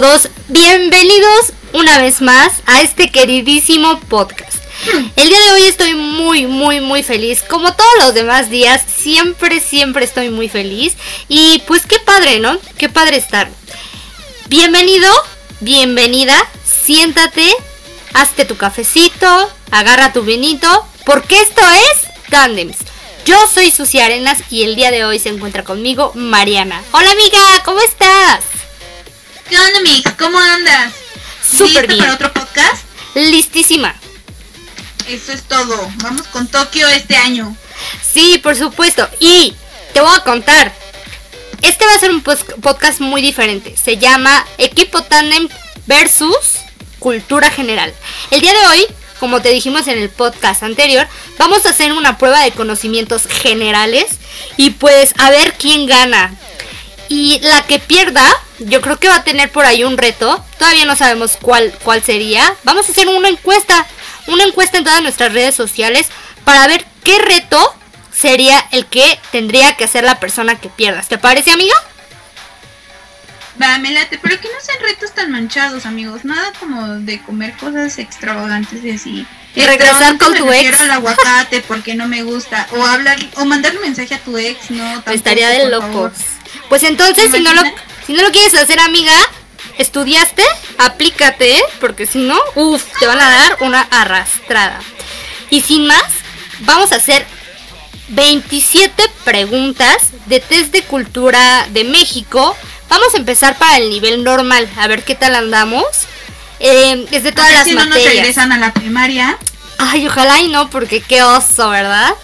todos, bienvenidos una vez más a este queridísimo podcast. El día de hoy estoy muy, muy, muy feliz. Como todos los demás días, siempre, siempre estoy muy feliz. Y pues qué padre, ¿no? Qué padre estar. Bienvenido, bienvenida, siéntate, hazte tu cafecito, agarra tu vinito, porque esto es Tandems. Yo soy Susi Arenas y el día de hoy se encuentra conmigo Mariana. Hola amiga, ¿cómo estás? ¿Qué onda, Mix? ¿Cómo andas? Súper ¿Lista bien. para otro podcast? Listísima. Eso es todo. Vamos con Tokio este año. Sí, por supuesto. Y te voy a contar. Este va a ser un podcast muy diferente. Se llama Equipo Tandem versus Cultura General. El día de hoy, como te dijimos en el podcast anterior, vamos a hacer una prueba de conocimientos generales y pues a ver quién gana. Y la que pierda, yo creo que va a tener por ahí un reto. Todavía no sabemos cuál, cuál sería. Vamos a hacer una encuesta. Una encuesta en todas nuestras redes sociales para ver qué reto sería el que tendría que hacer la persona que pierdas. ¿Te parece, amiga? Va, me late, pero que no sean retos tan manchados, amigos. Nada como de comer cosas extravagantes y así. Y regresar con tu ex. al aguacate porque no me gusta. O hablar, o mandarle mensaje a tu ex, no. tampoco, Estaría de locos. favor. Pues entonces, ¿Te si no, lo, si no lo quieres hacer, amiga, estudiaste, aplícate, ¿eh? porque si no, uff, te van a dar una arrastrada. Y sin más, vamos a hacer 27 preguntas de test de cultura de México. Vamos a empezar para el nivel normal, a ver qué tal andamos. Eh, todas ver las si no nos materias. regresan a la primaria. Ay, ojalá y no, porque qué oso, ¿verdad?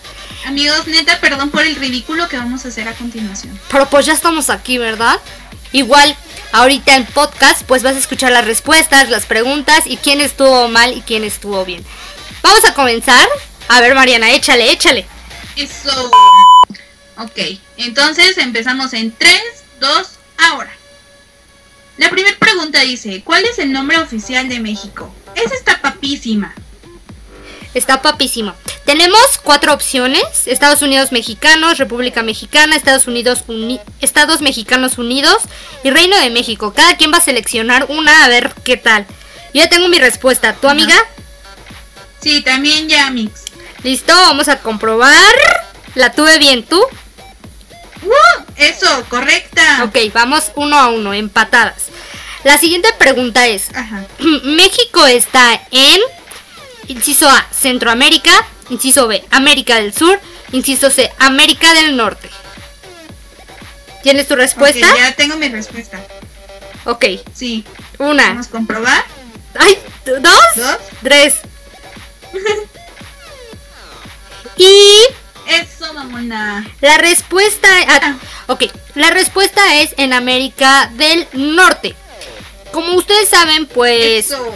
Amigos, neta, perdón por el ridículo que vamos a hacer a continuación. Pero pues ya estamos aquí, ¿verdad? Igual, ahorita en podcast, pues vas a escuchar las respuestas, las preguntas y quién estuvo mal y quién estuvo bien. Vamos a comenzar. A ver, Mariana, échale, échale. Eso. Ok, entonces empezamos en 3, 2, ahora. La primera pregunta dice, ¿cuál es el nombre oficial de México? Esa está papísima. Está papísimo. Tenemos cuatro opciones: Estados Unidos mexicanos, República Mexicana, Estados Unidos Uni- Estados Mexicanos Unidos y Reino de México. Cada quien va a seleccionar una a ver qué tal. Yo ya tengo mi respuesta. ¿Tu amiga? Sí, también ya, Mix. Listo, vamos a comprobar. La tuve bien, ¿tú? ¡Uh! Eso, correcta. Ok, vamos uno a uno, empatadas. La siguiente pregunta es, Ajá. ¿México está en, inciso A, Centroamérica, inciso B, América del Sur, inciso C, América del Norte? ¿Tienes tu respuesta? Ya tengo mi respuesta. Ok, Sí. una, Vamos a comprobar. ay, dos, Dos. tres. Y Eso, mamona. la respuesta, ah, ok, la respuesta es en América del Norte. Como ustedes saben, pues Eso.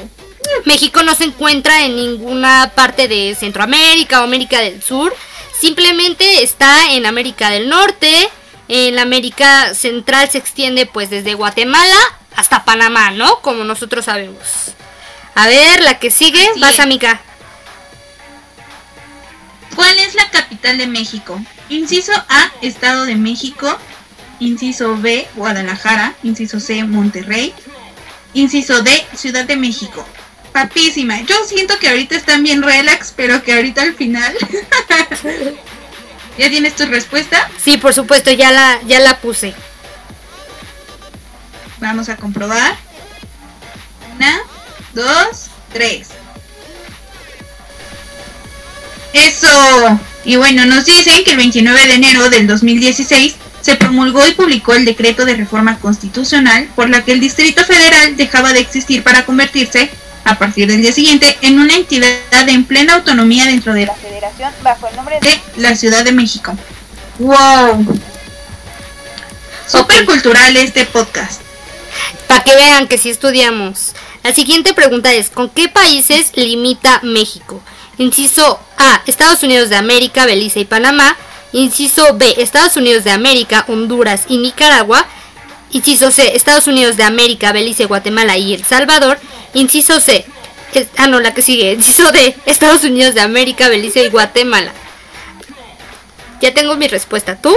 México no se encuentra en ninguna parte de Centroamérica o América del Sur. Simplemente está en América del Norte. En la América Central se extiende pues desde Guatemala hasta Panamá, ¿no? Como nosotros sabemos. A ver, la que sigue, Así vas es. amiga. ¿Cuál es la capital de México? Inciso A, Estado de México. Inciso B, Guadalajara. Inciso C, Monterrey. Inciso D, Ciudad de México. Papísima. Yo siento que ahorita están bien relax, pero que ahorita al final. ¿Ya tienes tu respuesta? Sí, por supuesto, ya la, ya la puse. Vamos a comprobar. Una, dos, tres. Eso. Y bueno, nos dicen que el 29 de enero del 2016 se promulgó y publicó el decreto de reforma constitucional por la que el Distrito Federal dejaba de existir para convertirse, a partir del día siguiente, en una entidad en plena autonomía dentro de la Federación bajo el nombre de la Ciudad de México. ¡Wow! Súper Ok. cultural este podcast. Para que vean que sí estudiamos. La siguiente pregunta es, ¿con qué países limita México? Inciso A, Estados Unidos de América, Belice y Panamá. Inciso B, Estados Unidos de América, Honduras y Nicaragua. Inciso C, Estados Unidos de América, Belice, Guatemala y El Salvador. Inciso C, es- ah no, la que sigue. Inciso D, Estados Unidos de América, Belice y Guatemala. Ya tengo mi respuesta. ¿Tú?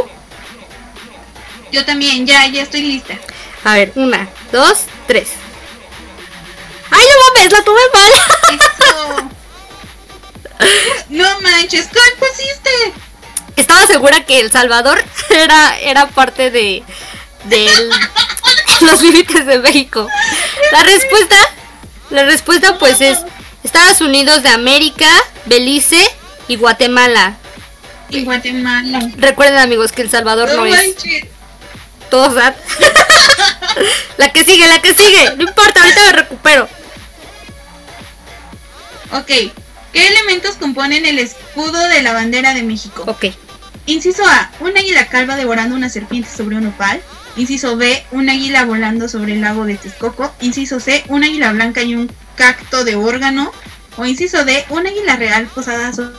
Yo también, ya, ya estoy lista. A ver, una, dos, tres. ¡Ay, no mames! ¡La tuve mal! Eso. No manches, ¿cuál pusiste? Estaba segura que El Salvador era, era parte de, de los límites de México. La respuesta, la respuesta pues es Estados Unidos de América, Belice y Guatemala. Y Guatemala. Recuerden amigos que El Salvador no, No es todos la que sigue, la que sigue. No importa, ahorita me recupero. Ok. ¿Qué elementos componen el escudo de la bandera de México? Ok. Inciso A, un águila calva devorando una serpiente sobre un opal. Inciso B, un águila volando sobre el lago de Texcoco. Inciso C, un águila blanca y un cacto de órgano. O inciso D, un águila real posada so-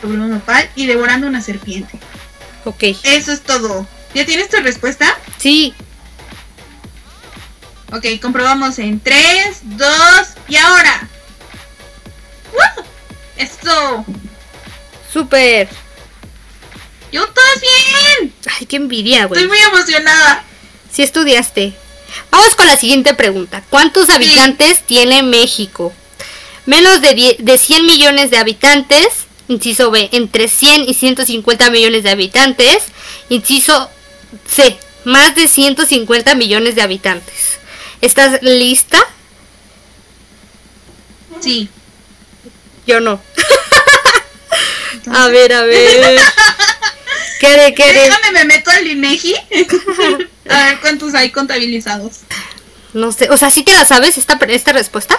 sobre un opal y devorando una serpiente. Ok. Eso es todo. ¿Ya tienes tu respuesta? Sí. Ok, comprobamos en 3, 2 y ahora. ¡Woo! Eso. Súper. Yo todas bien. Ay, qué envidia, güey. Estoy muy emocionada. Si estudiaste. Vamos con la siguiente pregunta. ¿Cuántos habitantes tiene México? Menos de, die- de 100 millones de habitantes. Inciso B. Entre 100 y 150 millones de habitantes. Inciso C. Más de 150 millones de habitantes. ¿Estás lista? Sí. Yo no. a ver, a ver. ¿Qué haré, qué? Déjame, me meto al INEGI. A ver cuántos hay contabilizados. No sé. O sea, ¿sí te la sabes esta, esta respuesta?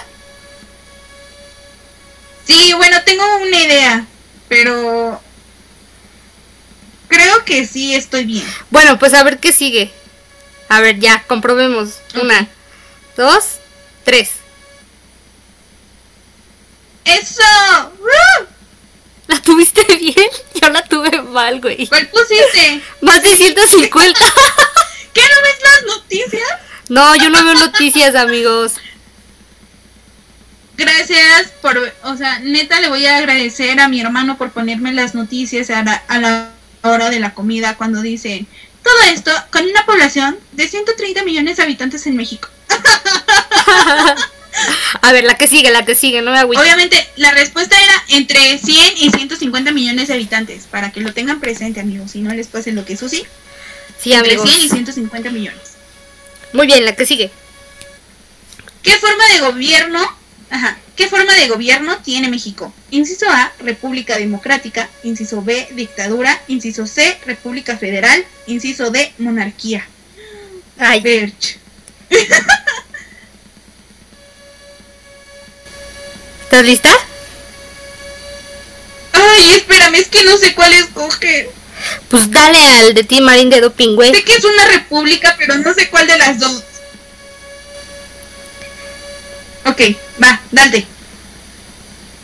Sí, bueno, tengo una idea, pero creo que sí estoy bien. Bueno, pues a ver qué sigue. A ver, ya, comprobemos. Una, dos, tres. ¡Eso! ¿La tuviste bien? Yo la tuve mal, güey. ¿Cuál pusiste? Más de 150. ¿Qué no ves las noticias? No, yo no veo noticias, amigos. Gracias por, o sea, neta le voy a agradecer a mi hermano por ponerme las noticias a la, a la hora de la comida cuando dicen todo esto con una población de 130 millones de habitantes en México. A ver, la que sigue, la que sigue, no me agüito. Obviamente la respuesta era entre 100 y 150 millones de habitantes, para que lo tengan presente amigos, y no les pase lo que Susi, Sí, entre amigos. 100 y 150 millones. Muy bien, la que sigue. ¿Qué forma de gobierno? Ajá. ¿Qué forma de gobierno tiene México? Inciso A, República Democrática. Inciso B, dictadura. Inciso C, República Federal. Inciso D, monarquía. Ay, Verch. ¿estás lista? Ay, espérame, es que no sé cuál escoger. Pues dale al de Tim Marín de Doping, güey. Sé que es una república, pero no sé cuál de las dos. Ok, va, dale.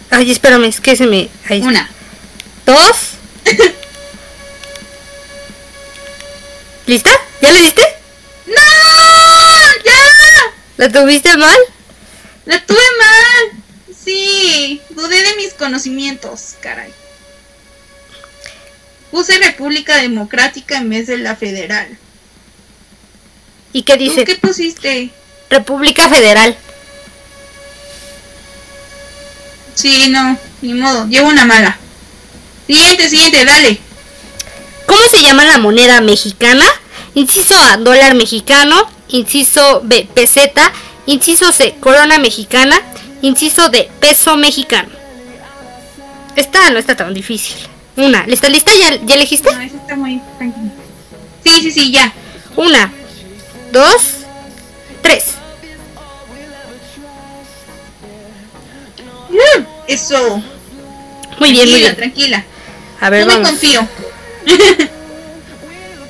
Ay, espérame, es que se me. Ahí. Una. Dos. ¿Lista? ¿Ya le diste? ¡No! ¡Ya! ¿La tuviste mal? La tuve mal. Sí, dudé de mis conocimientos, caray. Puse República Democrática en vez de la Federal. ¿Y qué ¿Tú dice? qué pusiste? República Federal. Sí, no, ni modo, llevo una mala. Siguiente, siguiente, dale. ¿Cómo se llama la moneda mexicana? Inciso A, dólar mexicano. Inciso B, peseta. Inciso C, corona mexicana. Inciso D, peso mexicano. Esta no está tan difícil. Una, ¿está lista? ¿Ya, ya elegiste? No, eso está muy tranquilo. Sí, sí, sí, ya. Una, dos, tres. Mm, Eso. Muy bien, muy tranquila, bien. tranquila. A ver, No me vamos. confío.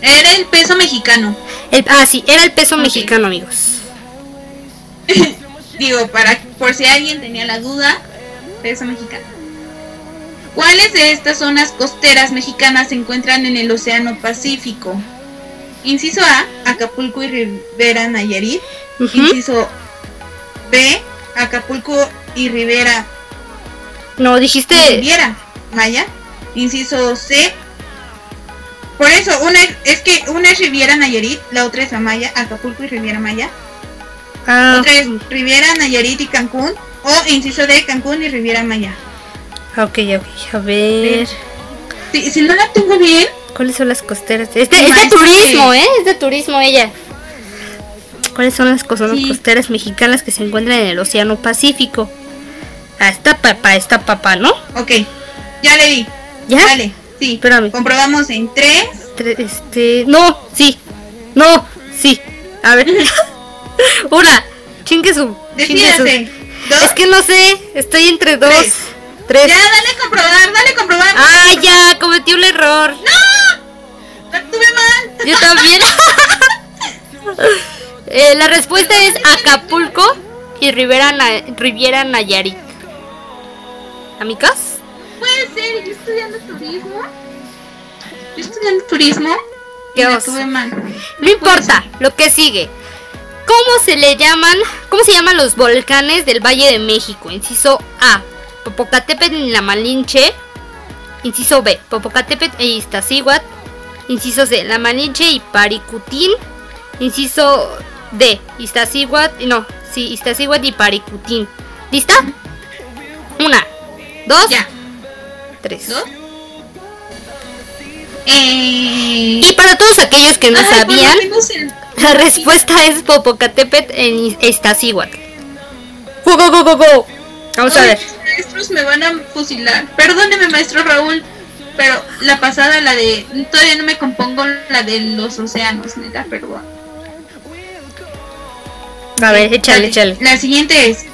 Era el peso mexicano. El- ah, sí, era el peso mexicano, amigos. Digo, para por si alguien tenía la duda, peso mexicano. ¿Cuáles de estas zonas costeras mexicanas se encuentran en el Océano Pacífico? Inciso A, Acapulco y Rivera Nayarit. Inciso B, Acapulco y Rivera No, dijiste. Riviera Maya. Inciso C. Por eso, una es, es que una es Riviera Nayarit, la otra es Amaya, Acapulco y Riviera Maya. Ah, Otra es Riviera, Nayarit y Cancún. O inciso D, Cancún y Riviera Maya. Ok, ok. A ver. Si, si no la tengo bien, ¿Cuáles son las costeras? Este, es de turismo, sí. ¿eh? Es de turismo ella. ¿Cuáles son las cosas Sí. costeras mexicanas que se encuentran en el Océano Pacífico? Ah, está papá, está papá, ¿no? ok. Ya le di. ¿Ya? Dale, sí. Espérame. Comprobamos en 3. Tre- Este. No, sí. No, sí. A ver. Una. Chingue su. Decídase. Es que no sé. Estoy entre dos. Tres. Tres. Ya, dale a comprobar, dale a comprobar. Ah, ya, cometí un error. La tuve mal. Yo también. Eh, la respuesta es Acapulco y Rivera Na- Riviera Nayarit. ¿Amigos? Puede ser, yo estudiando turismo. Yo estudiando turismo. Qué mal. No importa, lo que sigue. ¿Cómo se le llaman? ¿Cómo se llaman los volcanes del Valle de México? Inciso A, Popocatépetl y la Malinche. Inciso B, Popocatépetl e Iztaccíhuatl. Inciso C, la Malinche y Paricutín. Inciso D, Iztaccíhuatl, no, sí, Iztaccíhuatl y Paricutín. ¿Lista? Una, dos, Ya. tres. ¿Dos? Eh... Y para todos aquellos que no Ay, sabían, el- La respuesta es Popocatépetl en Iztaccíhuatl. Go, go, go, go, go. Vamos a ver. Maestros me van a fusilar. Perdóneme, maestro Raúl. Pero la pasada, la de. Todavía no me compongo la de los océanos, neta, perdón. A ver, échale, échale. La siguiente es.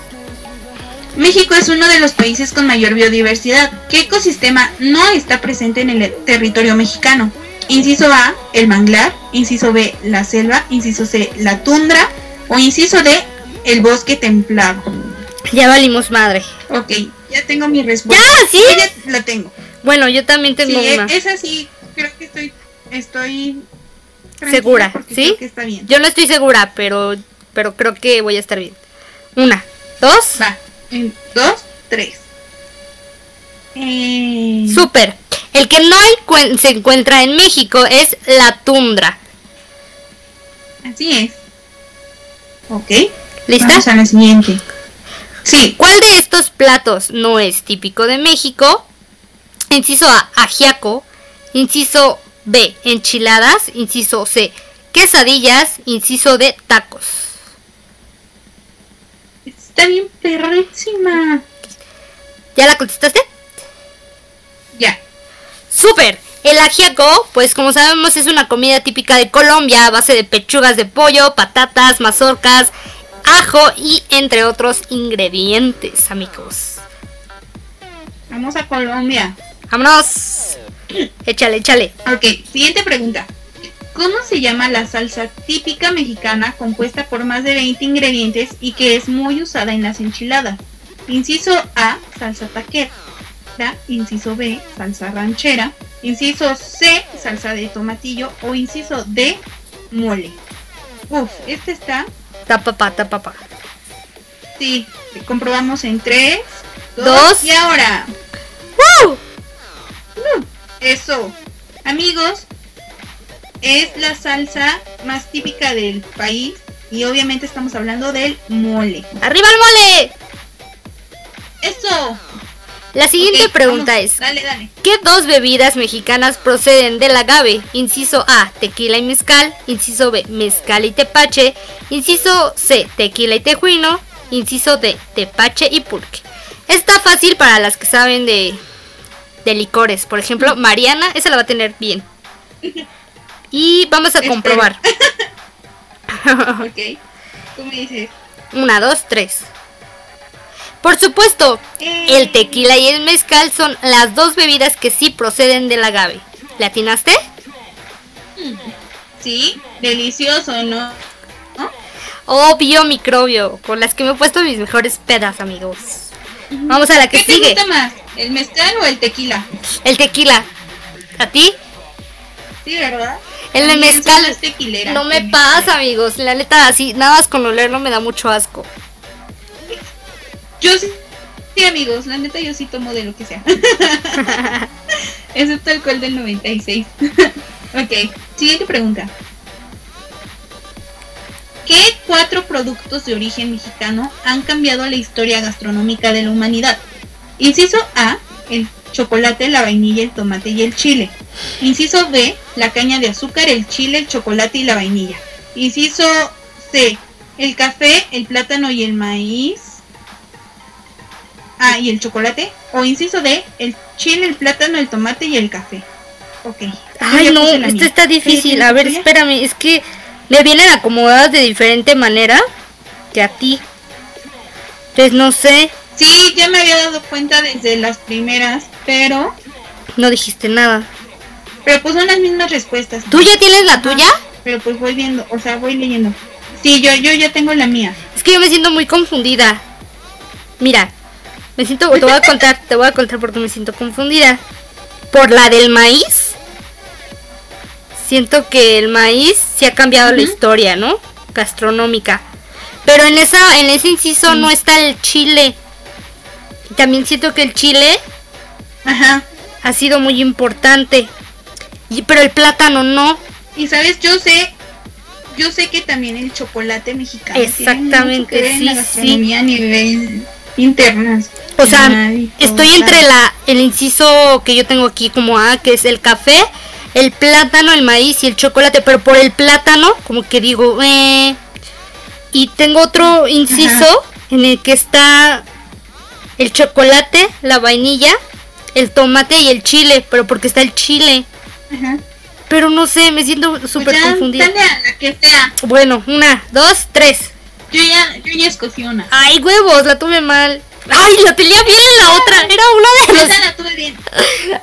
México es uno de los países con mayor biodiversidad. ¿Qué ecosistema no está presente en el territorio mexicano? Inciso A, el manglar. Inciso B, la selva. Inciso C, la tundra. O inciso D, el bosque templado. Ya valimos madre. Ok, ya tengo mi respuesta. Ya, sí. Yo ya la tengo. Bueno, yo también tengo sí, una. es así. Creo que estoy. Estoy. Segura, ¿sí? creo que está bien. Yo no estoy segura, pero, pero creo que voy a estar bien. Una, dos. Va. Dos, tres. Eh, Súper. El que no se encuentra en México es la tundra. Así es. Ok. ¿Lista? Vamos a la siguiente. Sí. ¿Cuál de estos platos no es típico de México? Inciso A, ajiaco. Inciso B, enchiladas. Inciso C, quesadillas. Inciso D, tacos. Está bien perrísima. ¿Ya la contestaste? Ya. ¡Súper! El ajiaco, pues como sabemos, es una comida típica de Colombia a base de pechugas de pollo, patatas, mazorcas, ajo y entre otros ingredientes, amigos. Vamos a Colombia. ¡Vámonos! Échale, échale. Ok. Siguiente pregunta. ¿Cómo se llama la salsa típica mexicana compuesta por más de 20 ingredientes y que es muy usada en las enchiladas? Inciso A, salsa taquera. Inciso B, salsa ranchera. Inciso C, salsa de tomatillo. O inciso D, mole. Uf, este está. Tapapá, tapapá. Sí, comprobamos en 3, 2, Dos. y ahora. ¡Woo! Eso. Amigos, es la salsa más típica del país. Y obviamente estamos hablando del mole. ¡Arriba el mole! Eso. La siguiente pregunta vamos. es, Dale, dale. ¿qué dos bebidas mexicanas proceden del agave? Inciso A, tequila y mezcal. Inciso B, mezcal y tepache. Inciso C, tequila y tejuino. Inciso D, tepache y pulque. Está fácil para las que saben de, de licores. Por ejemplo, Mariana, esa la va a tener bien. Y vamos a Espero. comprobar. Ok. Tú me dices. Una, dos, tres. Por supuesto, el tequila y el mezcal son las dos bebidas que sí proceden del agave. ¿Le atinaste? Sí, delicioso, ¿no? ¿No? Obvio microbio, con las que me he puesto mis mejores pedas, amigos. Vamos a la que ¿Qué te sigue. gusta más? ¿El mezcal o el tequila? El tequila. ¿A ti? Sí, ¿verdad? El de mezcal no me pasa, amigos. La neta, así, nada más con olerlo me da mucho asco. Yo sí, sí, amigos, la neta yo sí tomo de lo que sea. Excepto alcohol del 96. ok, siguiente pregunta. ¿Qué ¿Qué cuatro productos de origen mexicano han cambiado la historia gastronómica de la humanidad? Inciso A, el chocolate, la vainilla, el tomate y el chile. Inciso B, la caña de azúcar, el chile, el chocolate y la vainilla. Inciso C, el café, el plátano y el maíz. Ah, y el chocolate. O inciso D, el chile, el plátano, el tomate y el café. Ok. Ay, no, esto mía. está ¿Qué difícil. A ver, espérame, es que me vienen acomodadas de diferente manera que a ti. Entonces no sé, Sí, ya me había dado cuenta desde las primeras, pero... no dijiste nada. Pero pues son las mismas respuestas. ¿Tú ya tienes la Ajá. tuya? Pero pues voy viendo, o sea, voy leyendo. Sí, yo, yo ya tengo la mía. Es que yo me siento muy confundida. Mira, me siento, te voy a contar, te voy a contar porque me siento confundida. Por la del maíz. Siento que el maíz sí ha cambiado la historia, ¿no? Gastronómica. Pero en esa, en ese inciso Sí. no está el chile. Y también siento que el chile Ajá. ha sido muy importante. Y, pero el plátano no. Y sabes, yo sé, yo sé que también el chocolate mexicano Exactamente, tiene mucho que ver en la sí, gastronomía a nivel internas. O sea, estoy entre la el inciso que yo tengo aquí como A, que es el café, el plátano, el maíz y el chocolate, pero por el plátano, como que digo, eh. Y tengo otro inciso en el que está el chocolate, la vainilla, el tomate y el chile, pero porque está el chile. Ajá. Pero no sé, me siento Pues súper confundida. dale a la que sea. Bueno, una, dos, tres. Yo ya, yo ya escogí una. Ay, huevos, la tuve mal. Ay, la tenía bien en la otra. Era una de Esa los. la tuve bien.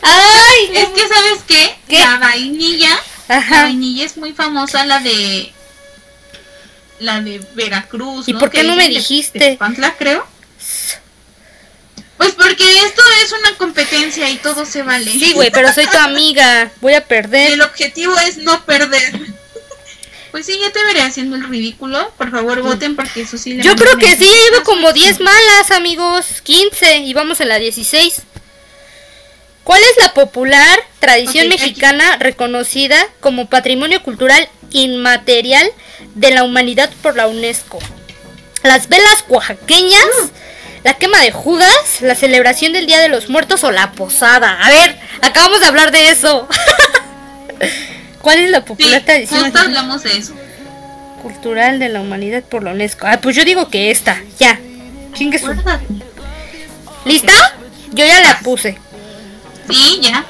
Ay, Es que, ¿sabes qué? ¿Qué? La vainilla, la vainilla es muy famosa, la de... La de Veracruz, ¿Y por qué no me dijiste? Pantla, creo. Pues porque esto es una competencia y todo se vale. Sí, güey, pero soy tu amiga. Voy a perder. El objetivo es no perder. Pues sí, ya te veré haciendo el ridículo. Por favor, voten porque eso sí le Yo creo que sí, mensajes. llevo como 10 malas, amigos. 15 y vamos en la 16. ¿Cuál es la popular tradición aquí. mexicana reconocida como patrimonio cultural inmaterial de la humanidad por la UNESCO? Las velas oaxaqueñas, la quema de Judas, la celebración del Día de los Muertos o la posada. A ver, acabamos de hablar de eso. ¿Cuál es la Sí, popular tradición justo hablamos de eso. cultural de la humanidad por la UNESCO? Ah, pues yo digo que esta, ya. Chingue su-. ¿Lista? Yo ya la puse. Sí, ya.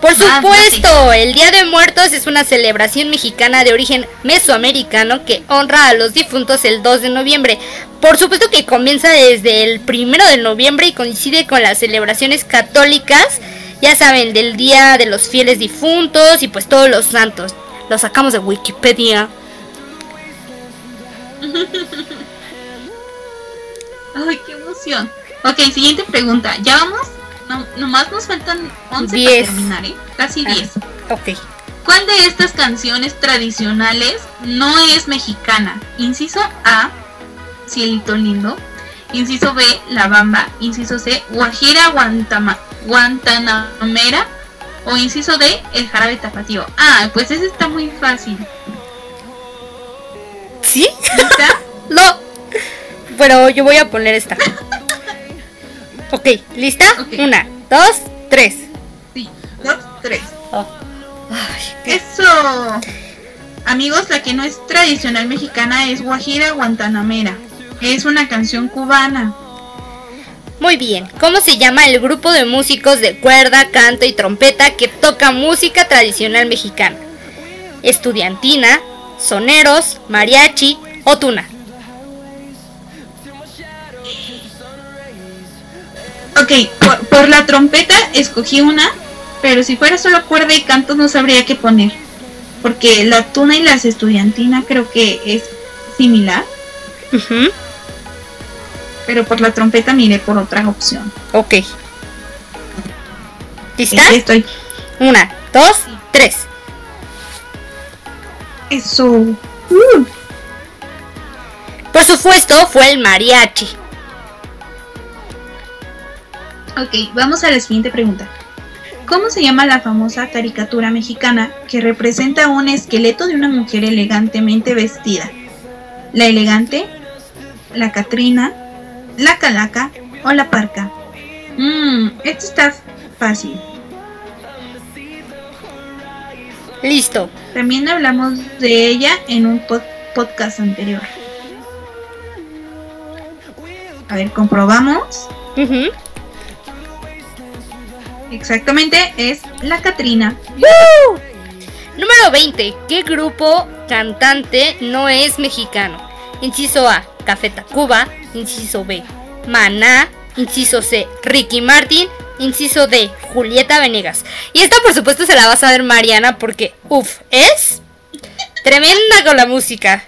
Por Vas, supuesto, el Día de Muertos es una celebración mexicana de origen mesoamericano que honra a los difuntos el 2 de noviembre. Por supuesto que comienza desde el 1 de noviembre y coincide con las celebraciones católicas, ya saben, del Día de los Fieles Difuntos y pues todos los santos. Lo sacamos de Wikipedia. Ay, qué emoción. Ok, siguiente pregunta. Ya vamos. No, nomás nos faltan 11 Diez. para terminar, ¿eh? Casi Ah. 10. Ok. ¿Cuál de estas canciones tradicionales no es mexicana? Inciso A, Cielito Lindo. Inciso B, La Bamba. Inciso C, Guajira Guantama- Guantanamera. O inciso D, El Jarabe Tapatío. Ah, pues ese está muy fácil. ¿Sí? ¿Lista? No. Pero yo voy a poner esta. Ok, ¿lista? Una, dos, tres. Sí, dos, tres. Oh. Ay, Eso. Amigos, la que no es tradicional mexicana es Guajira Guantanamera. Es una canción cubana. Muy bien. ¿Cómo se llama el grupo de músicos de cuerda, canto y trompeta que toca música tradicional mexicana? Estudiantina, soneros, mariachi o tuna. Ok, por, por la trompeta escogí una, pero si fuera solo cuerda y canto no sabría qué poner. Porque la tuna y las estudiantina creo que es similar, pero por la trompeta miré por otra opción. Ok. ¿Lista? Aquí estoy. Una, dos, tres. Eso. Uh, Por supuesto, fue el mariachi. Ok, vamos a la siguiente pregunta. ¿Cómo se llama la famosa caricatura mexicana que representa un esqueleto de una mujer elegantemente vestida? la elegante, la Catrina, la Calaca o la Parca. Mmm, esto está fácil. Listo. También hablamos de ella en un podcast anterior. A ver, comprobamos. Exactamente, es la Catrina. Número 20. ¿Qué grupo cantante no es mexicano? Inciso A, Café Tacuba. Inciso B, Maná. Inciso C, Ricky Martin. Inciso D, Julieta Venegas. Y esta por supuesto se la va a saber Mariana porque, uff, es tremenda con la música.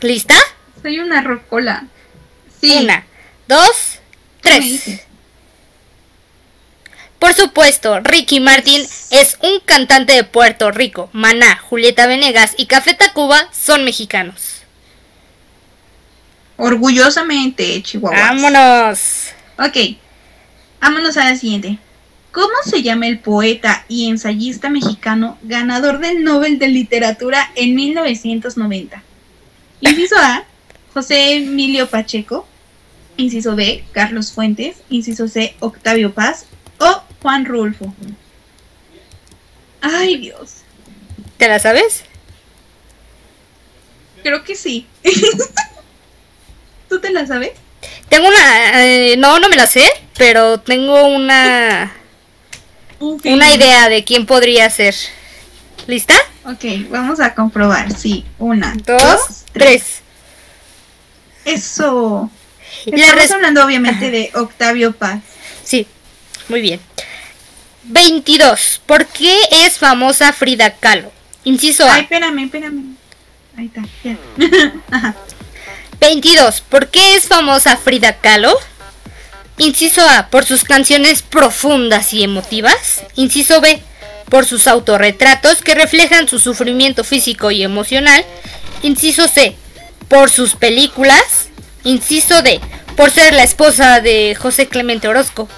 ¿Lista? Soy una rocola. Sí. Una, dos, tres. Por supuesto, Ricky Martin es un cantante de Puerto Rico. Maná, Julieta Venegas y Café Tacuba son mexicanos. Orgullosamente, Chihuahua. Vámonos. Ok, vámonos a la siguiente. ¿Cómo se llama el poeta y ensayista mexicano ganador del Nobel de Literatura en 1990? Inciso A, José Emilio Pacheco. Inciso B, Carlos Fuentes. Inciso C, Octavio Paz. O Juan Rulfo. Ay, Dios. ¿Te la sabes? Creo que sí. ¿Tú te la sabes? Tengo una... Eh, no, no me la sé, pero tengo una... Una idea de quién podría ser. ¿Lista? Ok, vamos a comprobar. Sí, una, dos, tres. Eso. Estamos hablando obviamente de Octavio Paz. Sí, muy bien. 22. ¿Por qué es famosa Frida Kahlo? Inciso A. Ay, espérame, espérame. Ahí está, ya. 22. ¿Por qué es famosa Frida Kahlo? Inciso A. Por sus canciones profundas y emotivas. Inciso B. Por sus autorretratos que reflejan su sufrimiento físico y emocional. Inciso C. Por sus películas. Inciso D. Por ser la esposa de José Clemente Orozco.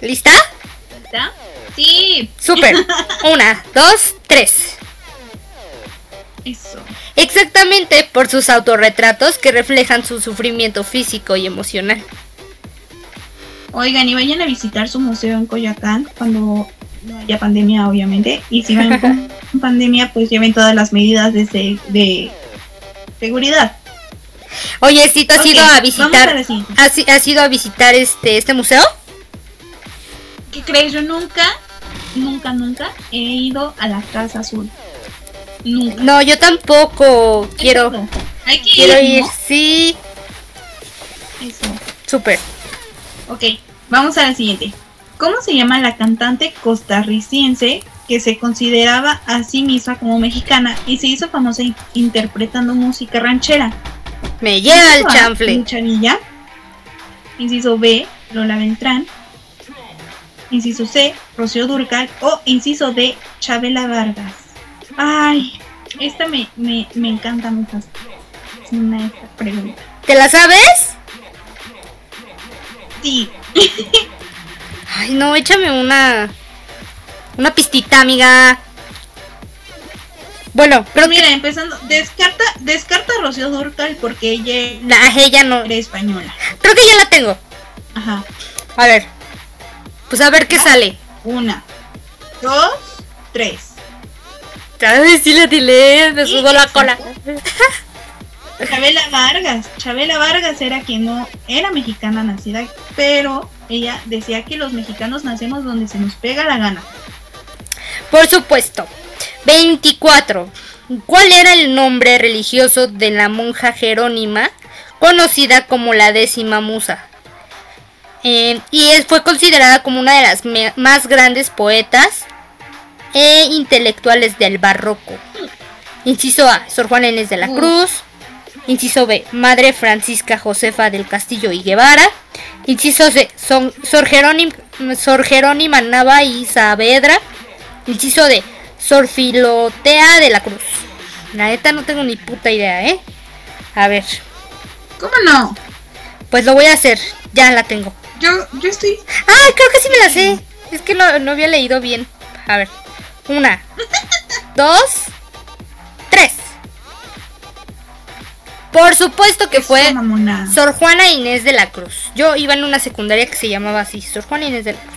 ¿Lista? ¿Lista? Sí. Super. Una, dos, tres. Eso. Exactamente por sus autorretratos que reflejan su sufrimiento físico y emocional. Oigan, y vayan a visitar su museo en Coyoacán cuando no haya pandemia, obviamente. Y si van con pandemia, pues lleven todas las medidas de, de seguridad. Oye, ¿sí tú has ido a visitar? ¿has, ido a visitar este, este museo? ¿Qué crees? Yo nunca, nunca, nunca he ido a la Casa Azul. Nunca. No, yo tampoco quiero. Hay que quiero ir, sí. Eso. Súper. Ok, vamos a la siguiente. ¿Cómo se llama la cantante costarricense que se consideraba a sí misma como mexicana y se hizo famosa interpretando música ranchera? Me llega el chanfle. Luchanilla. Inciso B, Lola Beltrán inciso C, Rocío Durcal o inciso D, Chabela Vargas. Ay, esta me, me, me encanta mucho. Una pregunta. ¿Te la sabes? Sí. Ay, no, échame una. Una pistita, amiga. Bueno, pero mira, empezando, descarta, descarta a Rocío Durcal porque ella, la, ella no era española. Creo que ya la tengo. Ajá. A ver. Pues a ver qué sale. Una, dos, tres. Ay, sí le tiré, me sudó la cola. Chabela Vargas. Chabela Vargas era quien no era mexicana nacida, pero ella decía que los mexicanos nacemos donde se nos pega la gana. Por supuesto. 24. ¿Cuál era el nombre religioso de la monja Jerónima, conocida como la décima musa? Eh, y fue considerada como una de las más grandes poetas e intelectuales del barroco. Inciso A, Sor Juana Inés de la Cruz. Inciso B, Madre Francisca Josefa del Castillo y Guevara. Inciso C, Sor, Jerónima, Sor Jerónima Nava y Saavedra. Inciso D, Sor Filotea de la Cruz. La neta no tengo ni puta idea, ¿eh? A ver. ¿Cómo no? Pues lo voy a hacer, ya la tengo. Yo, yo estoy. ¡Ay, creo que sí me la sé! Es que no, no había leído bien. A ver. Una, dos, tres. Por supuesto que fue mamona. Sor Juana Inés de la Cruz. Yo iba en una secundaria que se llamaba así, Sor Juana Inés de la Cruz.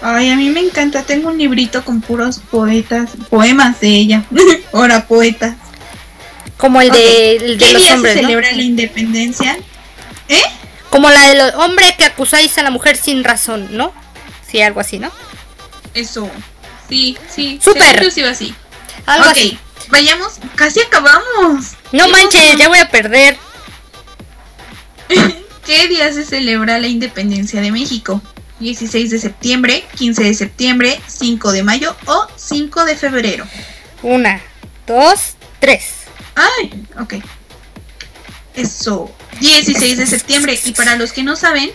Ay, a mí me encanta. Tengo un librito con puros poetas, poemas de ella. Ahora poetas. Como el de, Ok. el de ¿Qué los día hombres, se ¿no? celebra la independencia? ¿Eh? Como la de los hombres que acusáis a la mujer sin razón, ¿no? Sí, algo así, ¿no? Eso. Sí, sí. Súper. iba así. Algo ok, así. vayamos. Casi acabamos. No manches, ya voy a perder. ¿Qué día se celebra la independencia de México? 16 de septiembre, 15 de septiembre, 5 de mayo o 5 de febrero. Una, dos, tres. Ay, ok. Eso. 16 de septiembre. Y para los que no saben,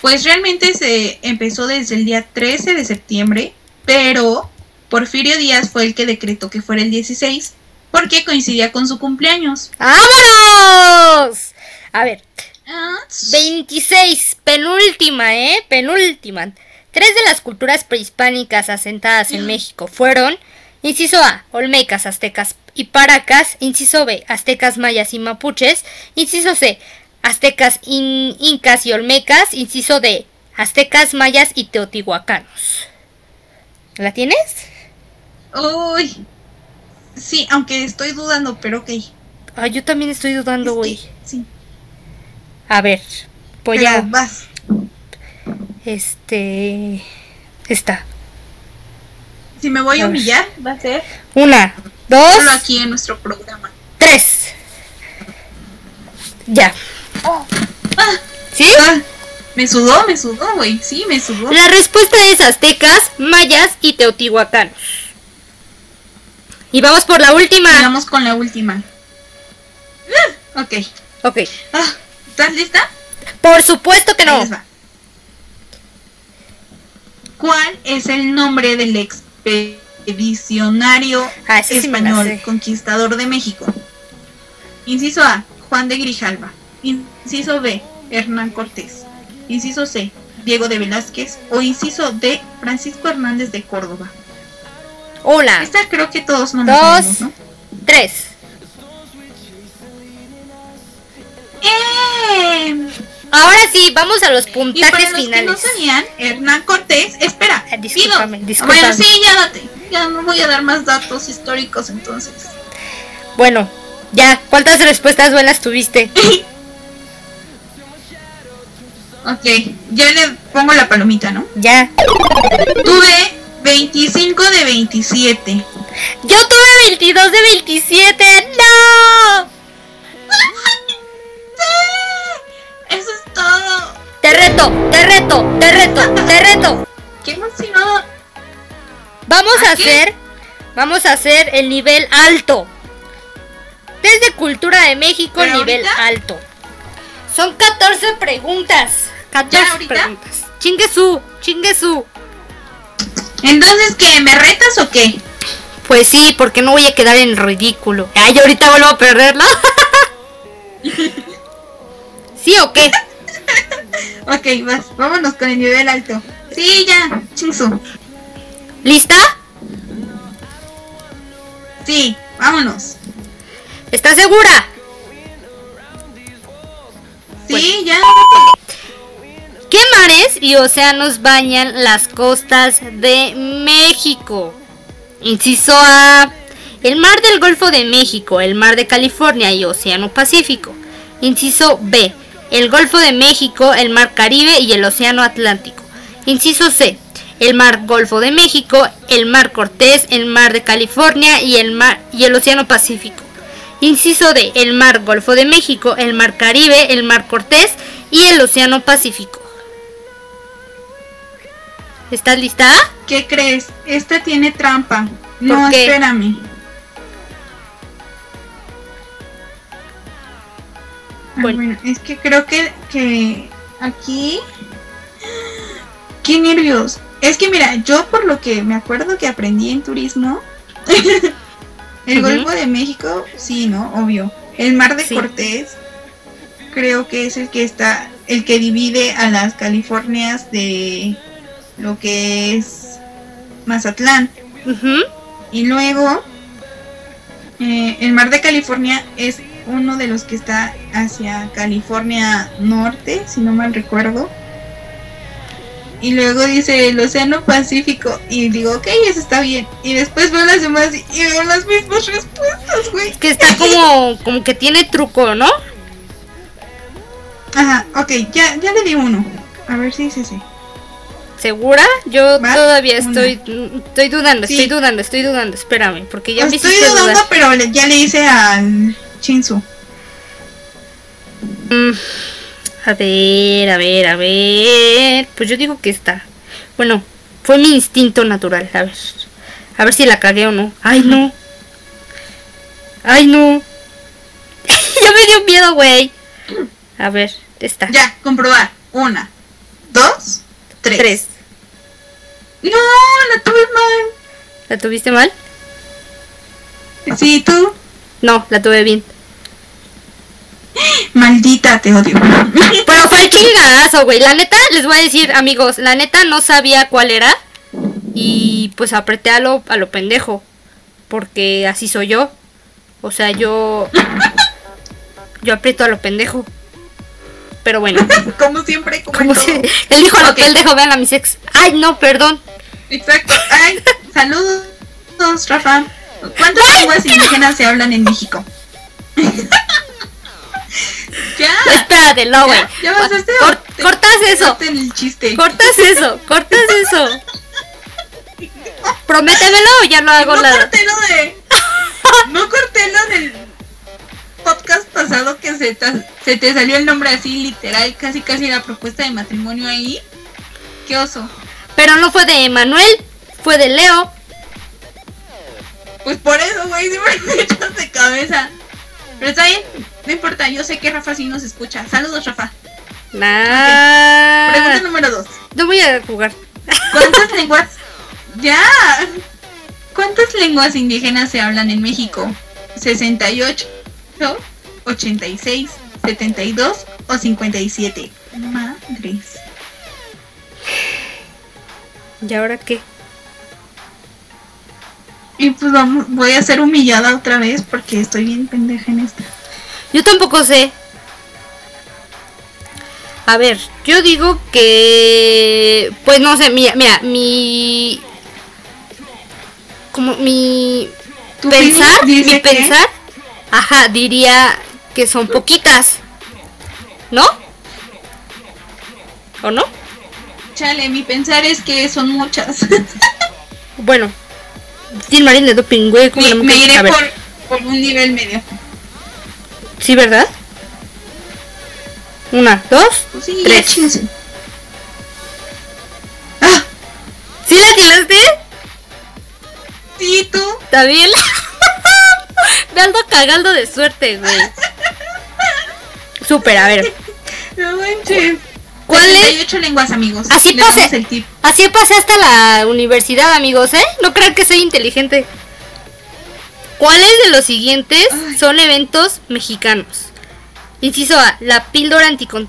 pues realmente se empezó desde el día 13 de septiembre, pero Porfirio Díaz fue el que decretó que fuera el 16 porque coincidía con su cumpleaños. ¡Vámonos! A ver, Ah, 26, penúltima, ¿eh? Penúltima. Tres de las culturas prehispánicas asentadas en México fueron, inciso A, olmecas, aztecas y paracas, inciso B, aztecas, mayas y mapuches, inciso C, aztecas, in- incas y olmecas, inciso D, aztecas, mayas y teotihuacanos. ¿La tienes? Uy. Sí, aunque estoy dudando, pero ok. Ay, yo también estoy dudando, güey. Este, sí. A ver, pues pero ya, vas. este, está. Si me voy A a ver. humillar, va a ser Una, dos, solo aquí en nuestro programa. tres. Ya. ¿Sí? Ah, me sudó, me sudó, güey. Sí, me sudó. La respuesta es aztecas, mayas y teotihuacanos. Y vamos por la última. Vamos con la última. Ah, Ok. Ok. Ah, ¿Estás lista? Por supuesto que no. ¿Cuál es el nombre del expedicionario Ah, sí español conquistador de México? Inciso A, Juan de Grijalva. Inciso B, Hernán Cortés. Inciso C, Diego de Velázquez. O inciso D, Francisco Hernández de Córdoba. Una, Esta creo que todos no Dos. sabemos, ¿no? tres. ¡Eh! Ahora sí, vamos a los Y para puntajes que no finales. sabían, Hernán Cortés, espera, Ah, discúlpame, discúlpame. Bueno, sí, ya date. Ya no voy a dar más datos históricos entonces. Bueno, ya, ¿cuántas respuestas buenas tuviste? ok, ya le pongo la palomita, ¿no? Ya. Tuve 25 de 27. Yo tuve 22 de 27. ¡No! Eso es todo. Te reto, te reto, te reto, te reto. ¡Qué emoción! Vamos a ¿A hacer, vamos a hacer el nivel alto. Desde Cultura de México, ¿Pero nivel ahorita? alto. Son 14 preguntas. 14 ¿Ya ahorita? preguntas. Chingue su, chingue su. Entonces, ¿qué? ¿Me retas o qué? Pues sí, porque no voy a quedar en ridículo. Ay, ahorita vuelvo a perderla. ¿Sí o qué? Ok, vas, vámonos con el nivel alto. Sí, ya, chinsu. ¿Lista? Sí, vámonos. ¿Estás segura? Sí, ya. ¿Qué mares y océanos bañan las costas de México? Inciso A. El mar del Golfo de México, el mar de California y Océano Pacífico. Inciso B. El Golfo de México, el mar Caribe y el Océano Atlántico. Inciso C. El mar Golfo de México, el mar Cortés, el mar de California y el mar y el Océano Pacífico. Inciso D. El mar Golfo de México, el mar Caribe, el mar Cortés y el Océano Pacífico. ¿Estás lista? ¿Qué crees? Esta tiene trampa. ¿Por No, qué? espérame. Ah, Bueno. es que creo que, que aquí... ¡Qué nervios! Es que mira, yo por lo que me acuerdo que aprendí en turismo, el. Golfo de México, sí, ¿no? Obvio. El Mar de Sí. Cortés, creo que es el que está, el que divide a las Californias de lo que es Mazatlán. Y luego Eh, el mar de California es uno de los que está hacia California Norte, si no mal recuerdo. Y luego dice el Océano Pacífico. Y digo, ok, eso está bien. Y después veo las demás y veo las mismas respuestas, güey. Que está como, como que tiene truco, ¿no? Ajá, ok, ya, ya le di uno. A ver si es ese. ¿Segura? Yo todavía estoy estoy dudando, Sí. estoy dudando, estoy dudando. Espérame, porque ya me Estoy dudando, dudar. pero ya le hice al Shinsu. Mm, A ver, a ver, a ver. Pues yo digo que está. Bueno, fue mi instinto natural. A ver. A ver si la cagué o no. Ay, no. Ay, no. ya me dio miedo, güey. A ver, está. Ya, comprobar. Una, dos, tres. Tres. No, la tuve mal. ¿La tuviste mal? Sí, tú. No, la tuve bien. Maldita, te odio. Pero fue chingazo, güey. La neta, les voy a decir, amigos, la neta no sabía cuál era. Y pues apreté a lo, a lo pendejo. Porque así soy yo. O sea, yo. Yo aprieto a lo pendejo. Pero bueno, Como siempre, como, como si. Él dijo a lo Ok. pendejo, vean a mis ex. Ay, no, perdón. Exacto. Ay, saludos, Rafa. ¿Cuántas lenguas indígenas se hablan en México? ya. Espérate, no, güey. Ya, ya pasaste. Cor- Te- cortas eso. el chiste. Cortas eso, cortas eso. Prométemelo o ya no hago no nada. corté lo de. No corté lo del podcast pasado que se te, se te salió el nombre así, literal, casi casi la propuesta de matrimonio ahí. Qué oso. Pero no fue de Manuel, fue de Leo. Pues por eso, güey, siempre me echas de cabeza. Pero está bien, no importa, yo sé que Rafa sí nos escucha. Saludos, Rafa. Nah. Pregunta número dos. No voy a jugar. ¿Cuántas lenguas? Ya. ¿Cuántas lenguas indígenas se hablan en México? ¿68, 86, 72 o 57? Madres. ¿Y ahora qué? Y pues vamos, voy a ser humillada otra vez porque estoy bien pendeja en esta. Yo tampoco sé. A ver, yo digo que. Pues no sé, mira, mira, mi. Como mi. ¿Tu Pensar, mi pensar. Ajá, diría que son poquitas. ¿No? ¿O no? Chale, mi pensar es que son muchas. Bueno. Tin Marín de doping, güey. ¿cómo me, me iré por, por un nivel medio. Sí, ¿verdad? Una, dos, Pues sí, Tres. Ah, ¿Sí la tiraste? sí, tú. ¿Está bien? Me ando cagando de suerte, güey. Súper, a ver. No manches. ¿Cuál es? 78 lenguas, amigos. Así el tip. Así pasé hasta la universidad, amigos, ¿eh? No crean que soy inteligente. ¿Cuáles de los siguientes Ay. son eventos mexicanos? Inciso A, la píldora anticon-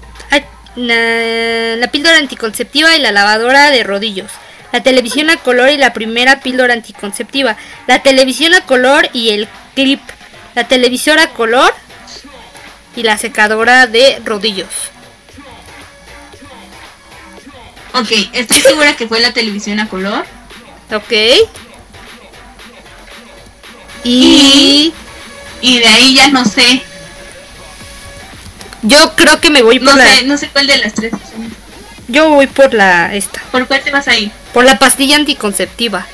la píldora anticonceptiva y la lavadora de rodillos. La televisión a color y la primera píldora anticonceptiva. La televisión a color y el clip. La televisora color y la secadora de rodillos. Ok, estoy segura que fue la televisión a color. Ok. Y Y de ahí ya no sé. yo creo que me voy por No la sé, no sé cuál de las tres. yo voy por la esta, ¿Por cuál te vas a ir? por la pastilla anticonceptiva.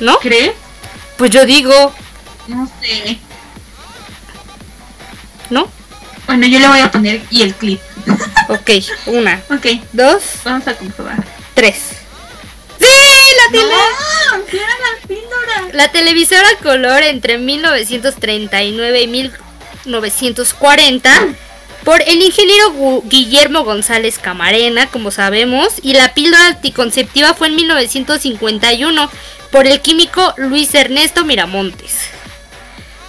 ¿No? ¿Crees? Pues yo digo, No sé. ¿no? Bueno, yo le voy a poner y el clip. Ok, una, Ok, dos, vamos a comprobar. tres. ¡Sí! La, tele- No, ¿qué era la píldora? la televisora color entre 1939 y 1940 por el ingeniero Gu- Guillermo González Camarena, como sabemos, y la píldora anticonceptiva fue en 1951 por el químico Luis Ernesto Miramontes.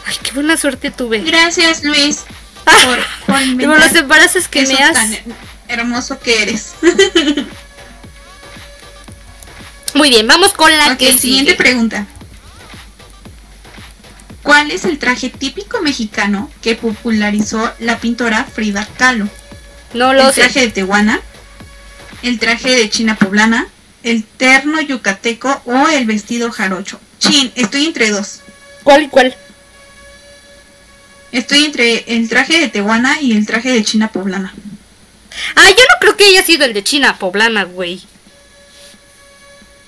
Ay, qué buena suerte tuve. Gracias, Luis, por, por por los embarazos que me has. tan hermoso que eres. Muy bien, vamos con la ok, que siguiente sigue. pregunta. ¿Cuál es el traje típico mexicano que popularizó la pintora Frida Kahlo? No lo ¿El sé. traje de Tehuana? ¿El traje de China poblana? ¿El terno yucateco o el vestido jarocho? Chin, estoy entre dos. ¿Cuál y cuál? Estoy entre el traje de Tehuana y el traje de China poblana. Ah, yo no creo que haya sido el de China poblana, güey.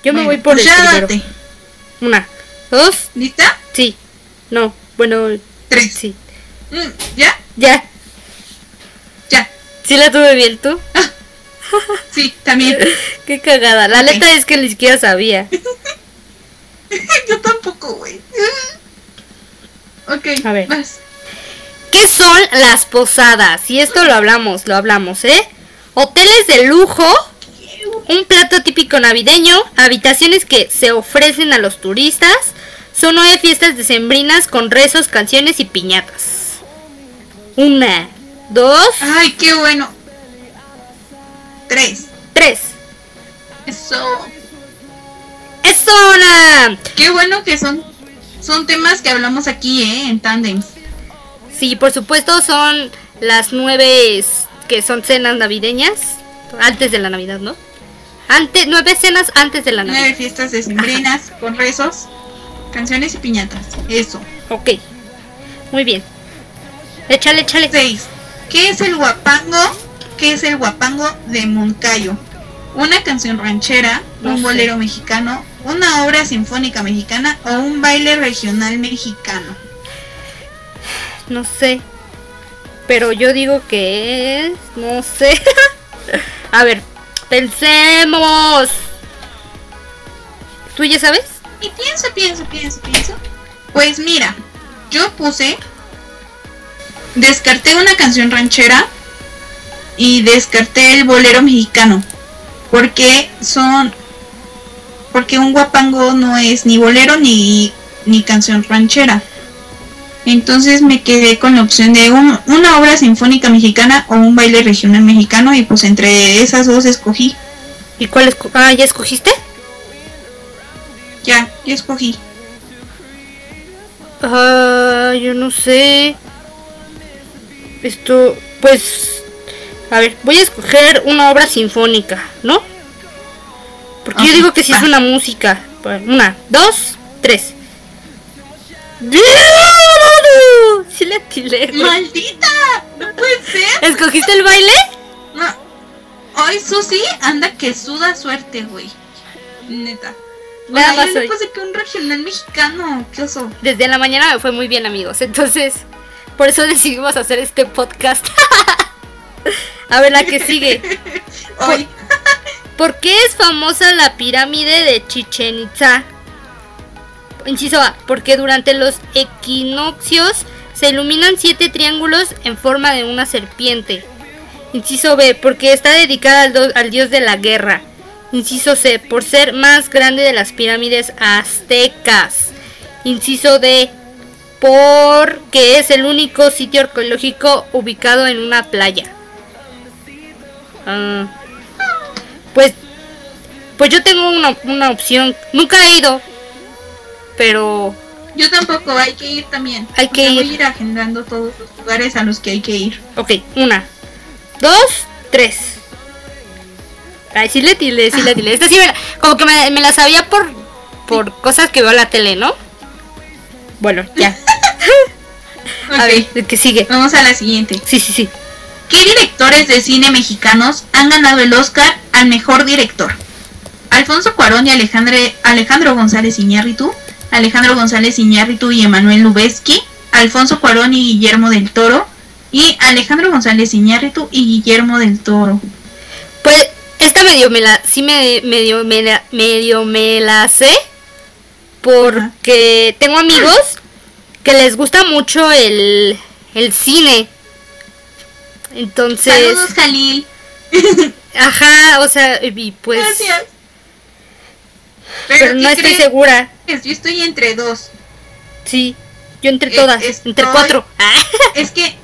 Yo me Bueno, voy por el primero. date. Una, dos, ¿Lista? sí. No, bueno, Tres. sí. Mm, ¿Ya? Ya. Ya. Sí la tuve bien, ¿tú? Sí, también. Qué cagada. La Ok. neta es que ni siquiera sabía. Yo tampoco, güey. Ok, A ver. vas. ¿Qué son las posadas? Y esto lo hablamos, lo hablamos, ¿eh? Hoteles de lujo, un plato típico navideño, habitaciones que se ofrecen a los turistas, son nueve fiestas decembrinas con rezos, canciones y piñatas. Una, dos, Ay, qué bueno. Tres. tres. Eso. ¡Es una! Qué bueno que son son temas que hablamos aquí, ¿eh? En tandems. Sí, por supuesto son las nueve que son cenas navideñas, antes de la Navidad, ¿no? Antes, nueve cenas antes de la Nueve Navidad. fiestas decembrinas con rezos, canciones y piñatas. Eso. Ok, muy bien. Échale, échale. Seis. ¿Qué es el guapango? ¿Qué es el guapango de Moncayo? Una canción ranchera, No un sé. bolero mexicano, una obra sinfónica mexicana o un baile regional mexicano. No sé. Pero yo digo que es. No sé. A ver, pensemos. ¿Tú ya sabes? Y pienso, pienso, pienso, pienso. Pues mira, yo puse. Descarté una canción ranchera y descarté el bolero mexicano. Porque son. Porque un guapango no es ni bolero ni, ni canción ranchera. Entonces me quedé con la opción de un- una obra sinfónica mexicana o un baile regional mexicano. Y pues entre esas dos escogí. ¿Y cuál esco- Ah, ¿ya escogiste? Ya, ya escogí. Ah, yo no sé. Esto, pues, a ver, voy a escoger una obra sinfónica, ¿no? Porque yo digo que si es va. una música. Una, dos, tres. Sí atilé, güey. ¡Maldita! ¡No puede ser! ¿Escogiste el baile? No. Hoy Susi anda que suda suerte, güey. Neta. Nada más yo que un regional mexicano. Qué oso. Desde la mañana me fue muy bien, amigos. Entonces, por eso decidimos hacer este podcast. a ver, la que sigue. ¿Por qué es famosa la pirámide de Chichen Itza? Inciso A, porque durante los equinoccios se iluminan siete triángulos en forma de una serpiente. Inciso B, porque está dedicada al, do- al dios de la guerra. Inciso C, por ser más grande de las pirámides aztecas. Inciso D, porque es el único sitio arqueológico ubicado en una playa. Ah, pues, pues yo tengo una, una opción. Nunca he ido, pero Yo tampoco, hay que ir también. Hay que ir. Voy a ir agendando todos los lugares a los que hay que ir. ok, una, dos, tres. Ay, sí le tiré, sí le tiré. Esta sí me la- como que me, me la sabía por, por cosas que veo en la tele, ¿no? Bueno, ya. A ver, ¿de qué sigue? Vamos a la siguiente. Sí, sí, sí. ¿Qué directores de cine mexicanos han ganado el Oscar al mejor director? Alfonso Cuarón y Alejandro, Alejandro González Iñárritu, Alejandro González Iñárritu y Emanuel Lubezki, Alfonso Cuarón y Guillermo del Toro, y Alejandro González Iñárritu y Guillermo del Toro. Pues esta medio me la, sí me, medio, me la, medio me la sé porque tengo amigos que les gusta mucho el, el cine. Entonces, Saludos, Jalil. ajá, o sea, y pues, Gracias. pero no ¿qué estoy crees? segura. Yo estoy entre dos. Sí, yo entre Eh, todas, estoy- entre cuatro. Es que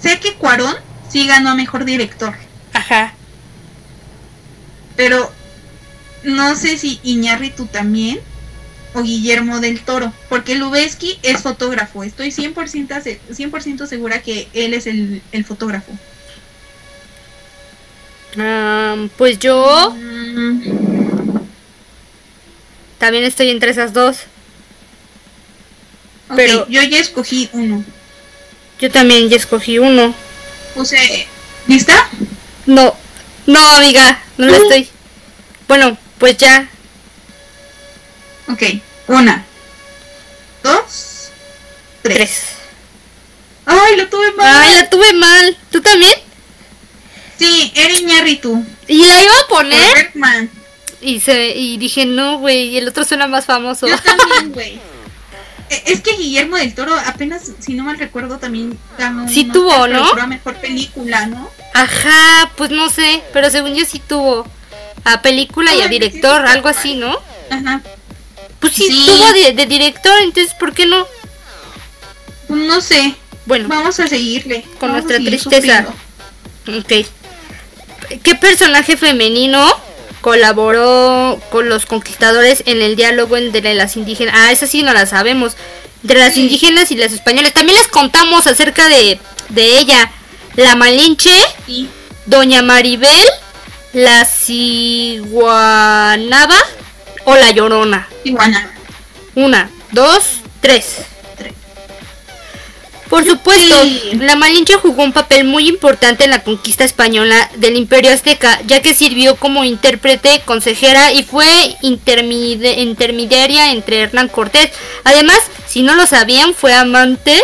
sé que Cuarón sí ganó a mejor director, Ajá. pero no sé si Iñárritu también. O Guillermo del Toro, porque Lubeski es fotógrafo. Estoy 100%, se- 100 segura que él es el, el fotógrafo. Pues yo Mm, también estoy entre esas dos. Pero- yo ya escogí uno. Yo también ya escogí uno. Puse. ¿Lista? No, no, amiga, no lo estoy. Bueno, pues ya. Ok, una, dos, tres. Tres. ¡Ay, lo tuve mal! Ay, la tuve mal. ¿Tú también? Sí, era Iñárritu. Y la iba a poner Bergman. y se y dije, no, güey, el otro suena más famoso. Yo también, güey. E- Es que Guillermo del Toro apenas, si no mal recuerdo, también ganó Sí un tuvo, ¿no? la mejor película, ¿no? Ajá, pues no sé, pero según yo sí tuvo a película y a director, algo sí. así, ¿no? Ajá. Pues sí, Sí. tuvo de, de director, entonces ¿por qué no? No sé. Bueno, Vamos a seguirle. Con Vamos nuestra tristeza. sufriendo. ok. ¿Qué personaje femenino colaboró con los conquistadores en el diálogo entre las indígenas? Ah, esa sí no la sabemos. Entre las Sí. indígenas y las españoles. También les contamos acerca de, de ella. La Malinche, Sí. Doña Maribel, la Ciguanaba o la Llorona. Iguana. Una, dos, tres. Tres. Por supuesto, Sí. la Malinche jugó un papel muy importante en la conquista española del Imperio Azteca, ya que sirvió como intérprete, consejera y fue intermediaria entre Hernán Cortés. Además, si no lo sabían, fue amante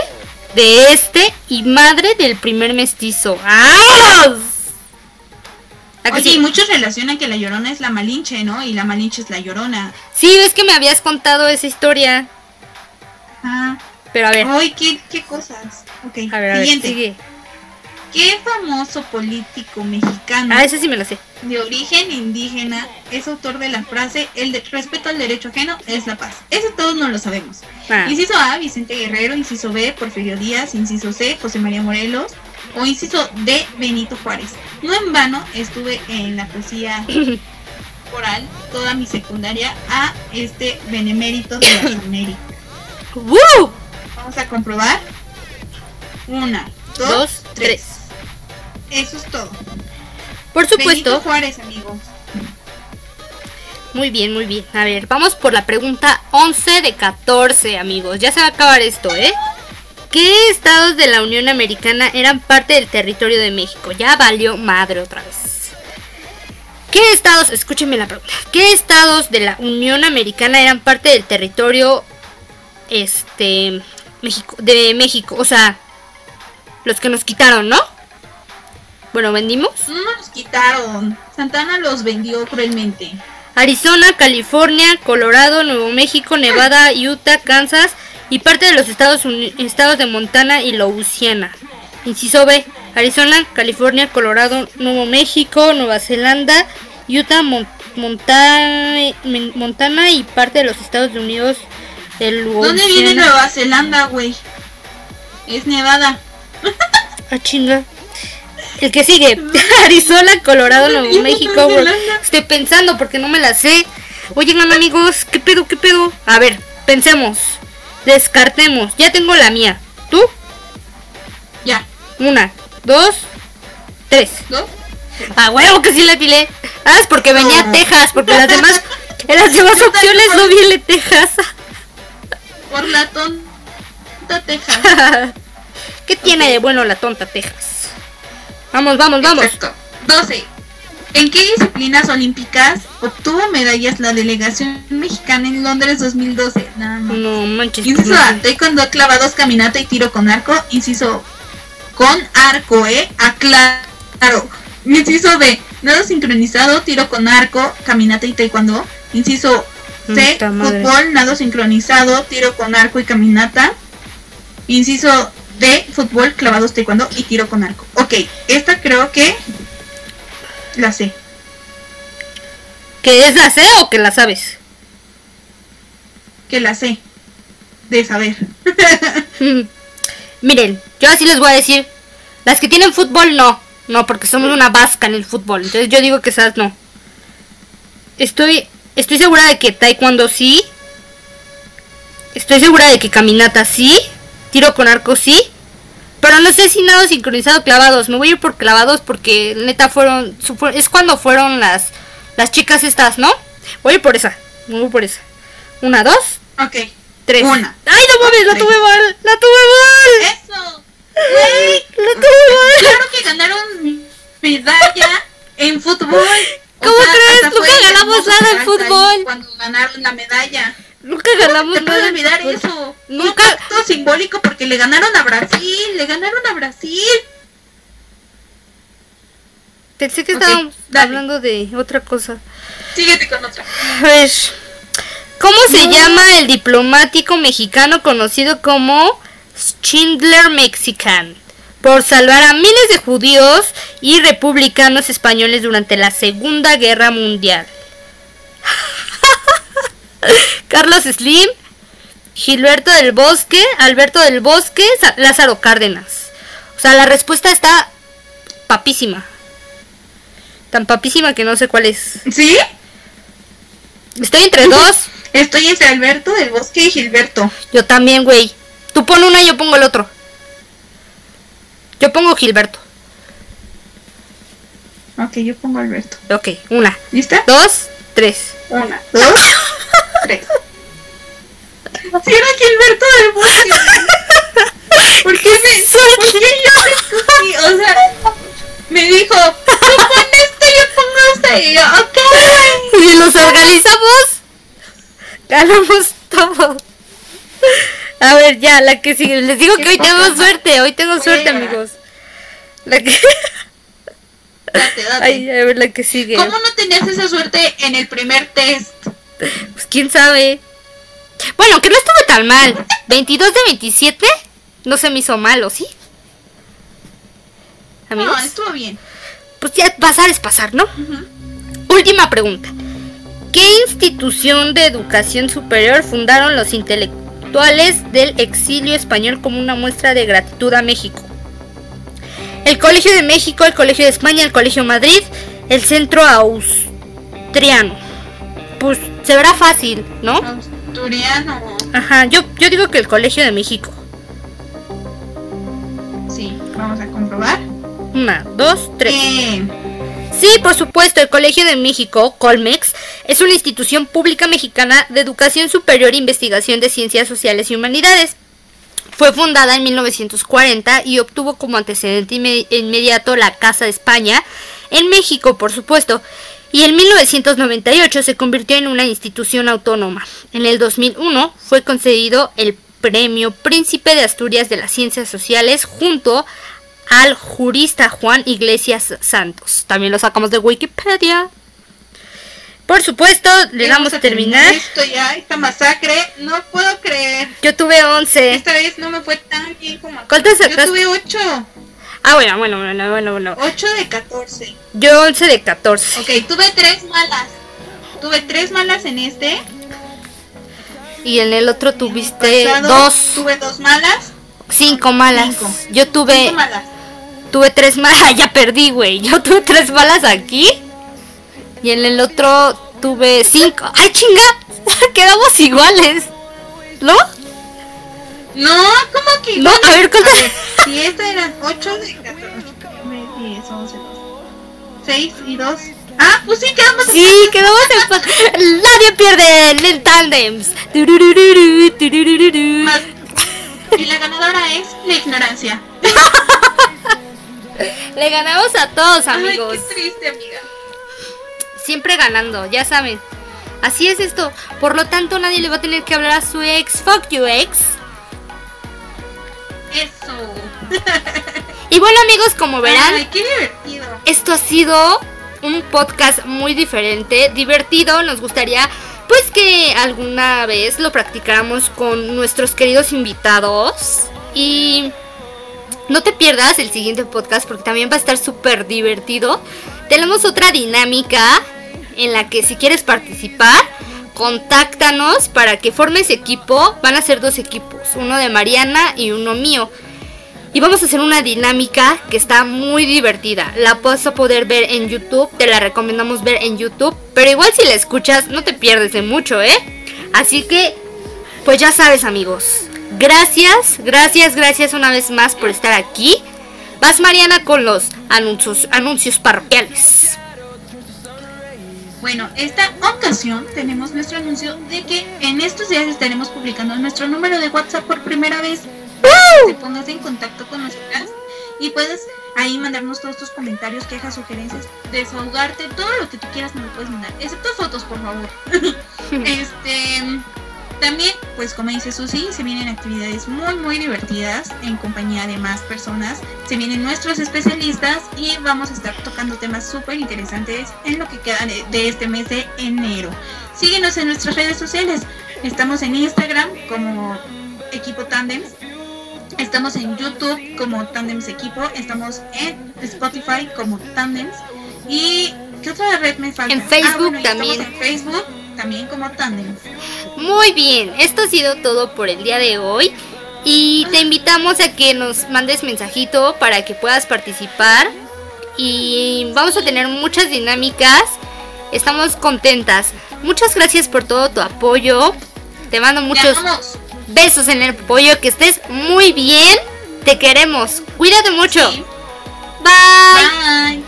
de este y madre del primer mestizo. ¡Vámonos! ¿A que Oye, sí? y muchos relacionan que la llorona es la malinche, ¿no? Y la malinche es la llorona. Sí, es que me habías contado esa historia. Ah. Pero a ver, Ay, qué, qué cosas. Ok, a ver, a ver, siguiente. sigue. ¿Qué famoso político mexicano Ah, ese sí me lo sé. de origen indígena es autor de la frase el de- respeto al derecho ajeno es la paz? Eso todos no lo sabemos. Ah. Inciso A, Vicente Guerrero. Inciso B, Porfirio Díaz. Inciso C, José María Morelos. O inciso D, Benito Juárez. No en vano estuve en la poesía oral toda mi secundaria a este benemérito de las Américas. ¡Woo! Vamos a comprobar. Una, dos, Dos, tres. tres. Eso es todo. Por Benito supuesto. Juárez, amigos. Muy bien, muy bien. A ver, vamos por la pregunta 11 de 14, amigos. Ya se va a acabar esto, ¿eh? ¿Qué estados de la Unión Americana eran parte del territorio de México? Ya valió madre otra vez. ¿Qué estados, escúchenme la pregunta, qué estados de la Unión Americana eran parte del territorio este México de México, o sea, los que nos quitaron, ¿no? Bueno, vendimos No nos quitaron. Santana los vendió cruelmente. Arizona, California, Colorado, Nuevo México, Nevada, Utah, Kansas y parte de los Estados, estados de Montana y Louisiana. Inciso B, Arizona, California, Colorado, Nuevo México, Nueva Zelanda, Utah, Mon- Monta- Min- Montana y parte de los Estados Unidos de Louisiana. ¿Dónde viene Nueva Zelanda, güey? Es Nevada. Ah, chinga. El que sigue, Arizona, Colorado, ¿Dónde Nuevo México. Estoy pensando porque no me la sé. Oigan, amigos, ¿qué pedo, qué pedo? A ver, pensemos. Descartemos. Ya tengo la mía. ¿Tú? Ya. Una, dos, tres. ¿Dos? Ah, huevo que sí la tiré. Ah, es porque venía No. Texas, porque las demás, en las demás opciones no viene Texas. Por la tonta Texas. ¿Qué tiene de bueno la tonta Texas? Vamos, vamos, vamos. Exacto. 12. ¿En qué disciplinas olímpicas obtuvo medallas la delegación mexicana en Londres 2012? Nada más. No manches. Inciso no A, taekwondo, clavados, caminata y tiro con arco. Inciso con arco, ¿eh? Aclaro. Inciso B, nado sincronizado, tiro con arco, caminata y taekwondo. Inciso C, fútbol, nado sincronizado, tiro con arco y caminata. Inciso D, fútbol, clavados, taekwondo y tiro con arco. Ok, esta creo que la sé. ¿Que es la C o que la sabes? Que la sé. De saber. Miren, yo así les voy a decir. Las que tienen fútbol no. No, porque somos una vasca en el fútbol. Entonces yo digo que esas no. Estoy, estoy segura de que taekwondo sí. Estoy segura de que caminata sí, tiro con arco sí, pero no sé si nado sincronizado clavados. Me voy a ir por clavados porque neta fueron, es cuando fueron las las chicas estas, ¿no? Voy a ir por esa, voy por esa. Una, dos. Ok. Tres. Una. ¡Ay, no mames! ¡La tuve mal! ¡La tuve mal! ¡Eso! ¡Güey! ¡La tuve mal! Claro que ganaron medalla en fútbol. ¿Cómo crees? hasta Nunca fue ganamos nada en fútbol. Cuando ganaron la medalla. Nunca ganamos Te puedo nada. olvidar eso. Nunca- Un acto simbólico porque le ganaron a Brasil. Le ganaron a Brasil. Pensé que estábamos dale. hablando de otra cosa. Síguete con otra. A ver. ¿Cómo se llama el diplomático mexicano conocido como Schindler Mexican? Por salvar a miles de judíos y republicanos españoles durante la Segunda Guerra Mundial. Carlos Slim, Gilberto del Bosque, Alberto del Bosque, Lázaro Cárdenas. O sea, la respuesta está papísima. Tan papísima que no sé cuál es. ¿Sí? Estoy entre dos. Estoy entre Alberto del Bosque y Gilberto. Yo también, güey. Tú pon una, yo pongo el otro. Yo pongo Gilberto. Ok, yo pongo Alberto. Ok, una, ¿Lista? dos, tres. Una, dos, tres. Si era Gilberto del Bosque. ¿Por qué me, por qué yo escogí? O sea, me dijo, tú pon esto, yo pongo esto. Y yo, ok. Si los organizamos, ganamos todo. A ver, ya, la que sigue. Les digo que hoy tengo suerte, hoy tengo suerte, amigos. La que... Date, date. Ay, a ver la que sigue. ¿Cómo no tenías esa suerte en el primer test? Pues quién sabe. Bueno, que no estuve tan mal. 22 de 27 no se me hizo mal, ¿o sí? Amigos. No, estuvo bien. Pues ya pasar es pasar, ¿no? Última pregunta. ¿Qué institución de educación superior fundaron los intelectuales del exilio español como una muestra de gratitud a México? El Colegio de México, el Colegio de España, el Colegio Madrid, el Centro Austriano. Pues se verá fácil, ¿no? Asturiano. Ajá, yo, yo digo que el Colegio de México. Sí, vamos a comprobar. Una, dos, tres. Eh, Sí, por supuesto, el Colegio de México, Colmex, es una institución pública mexicana de educación superior e investigación de ciencias sociales y humanidades. Fue fundada en 1940 y obtuvo como antecedente inme- inmediato la Casa de España en México, por supuesto. Y en 1998 se convirtió en una institución autónoma. En el 2001 fue concedido el Premio Príncipe de Asturias de las Ciencias Sociales junto al jurista Juan Iglesias Santos. También lo sacamos de Wikipedia. Por supuesto, le vamos damos a a terminar. Esto ya, esta masacre, no puedo creer. Yo tuve 11. Esta vez no me fue tan bien como. ¿Cuántas Yo sacaste? tuve 8. Ah, bueno, bueno, bueno, bueno, bueno. 8 de 14. Yo 11 de 14. Ok, tuve 3 malas. Tuve 3 malas en este. Y en el otro tuviste Pasado, dos, Tuve 2 malas. cinco malas. Cinco. Yo tuve, 5 malas. tuve tres malas. Ya perdí, güey. Yo tuve tres malas aquí. Y en el otro tuve cinco. ¡Ay, chinga! Quedamos iguales. ¿No? No, ¿cómo que? No, a ver, ¿cuántas? Si esta eran 8 de 14. 9, 10, 11, 12. 6 y 2. Ah, pues sí, quedamos Sí, quedamos empatados. Nadie pierde en tandems. Tururururu, tururururu. más. Y la ganadora es la ignorancia. Le ganamos a todos, amigos. Ay, qué triste, amiga. Siempre ganando, ya saben. Así es esto. Por lo tanto, nadie le va a tener que hablar a su ex. Fuck you, ex. Eso. Y bueno, amigos, como verán, Ay, qué divertido. esto ha sido un podcast muy diferente, divertido. Nos gustaría, pues, que alguna vez lo practicáramos con nuestros queridos invitados. Y no te pierdas el siguiente podcast porque también va a estar súper divertido. Tenemos otra dinámica en la que si quieres participar, contáctanos para que formes equipo. Van a ser dos equipos, uno de Mariana y uno mío. Y vamos a hacer una dinámica que está muy divertida. La vas a poder ver en YouTube, te la recomendamos ver en YouTube. Pero igual si la escuchas, no te pierdes de mucho, ¿eh? Así que Pues ya sabes amigos, gracias, gracias, gracias una vez más por estar aquí. Vas Mariana con los anuncios, anuncios parroquiales. Bueno, esta ocasión tenemos nuestro anuncio de que en estos días estaremos publicando nuestro número de WhatsApp por primera vez. Te pongas en contacto con nosotras y puedes ahí mandarnos todos tus comentarios, quejas, sugerencias, desahogarte, todo lo que tú quieras me lo puedes mandar, excepto fotos, por favor. este también, pues como dice Susi, se vienen actividades muy muy divertidas en compañía de más personas. Se vienen nuestros especialistas y vamos a estar tocando temas súper interesantes en lo que queda de este mes de enero. Síguenos en nuestras redes sociales. Estamos en Instagram como Equipo Tandems. Estamos en YouTube como Tandems Equipo. Estamos en Spotify como Tandems. ¿Y qué otra red me falta? En Facebook ah, también. en Facebook también como Tandems. Muy bien, esto ha sido todo por el día de hoy. Y te invitamos a que nos mandes mensajito para que puedas participar. Y vamos a tener muchas dinámicas. Estamos contentas. Muchas gracias por todo tu apoyo. Te mando muchos besos en el pollo. Que estés muy bien. Te queremos. Cuídate mucho. Bye.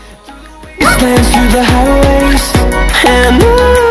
Bye.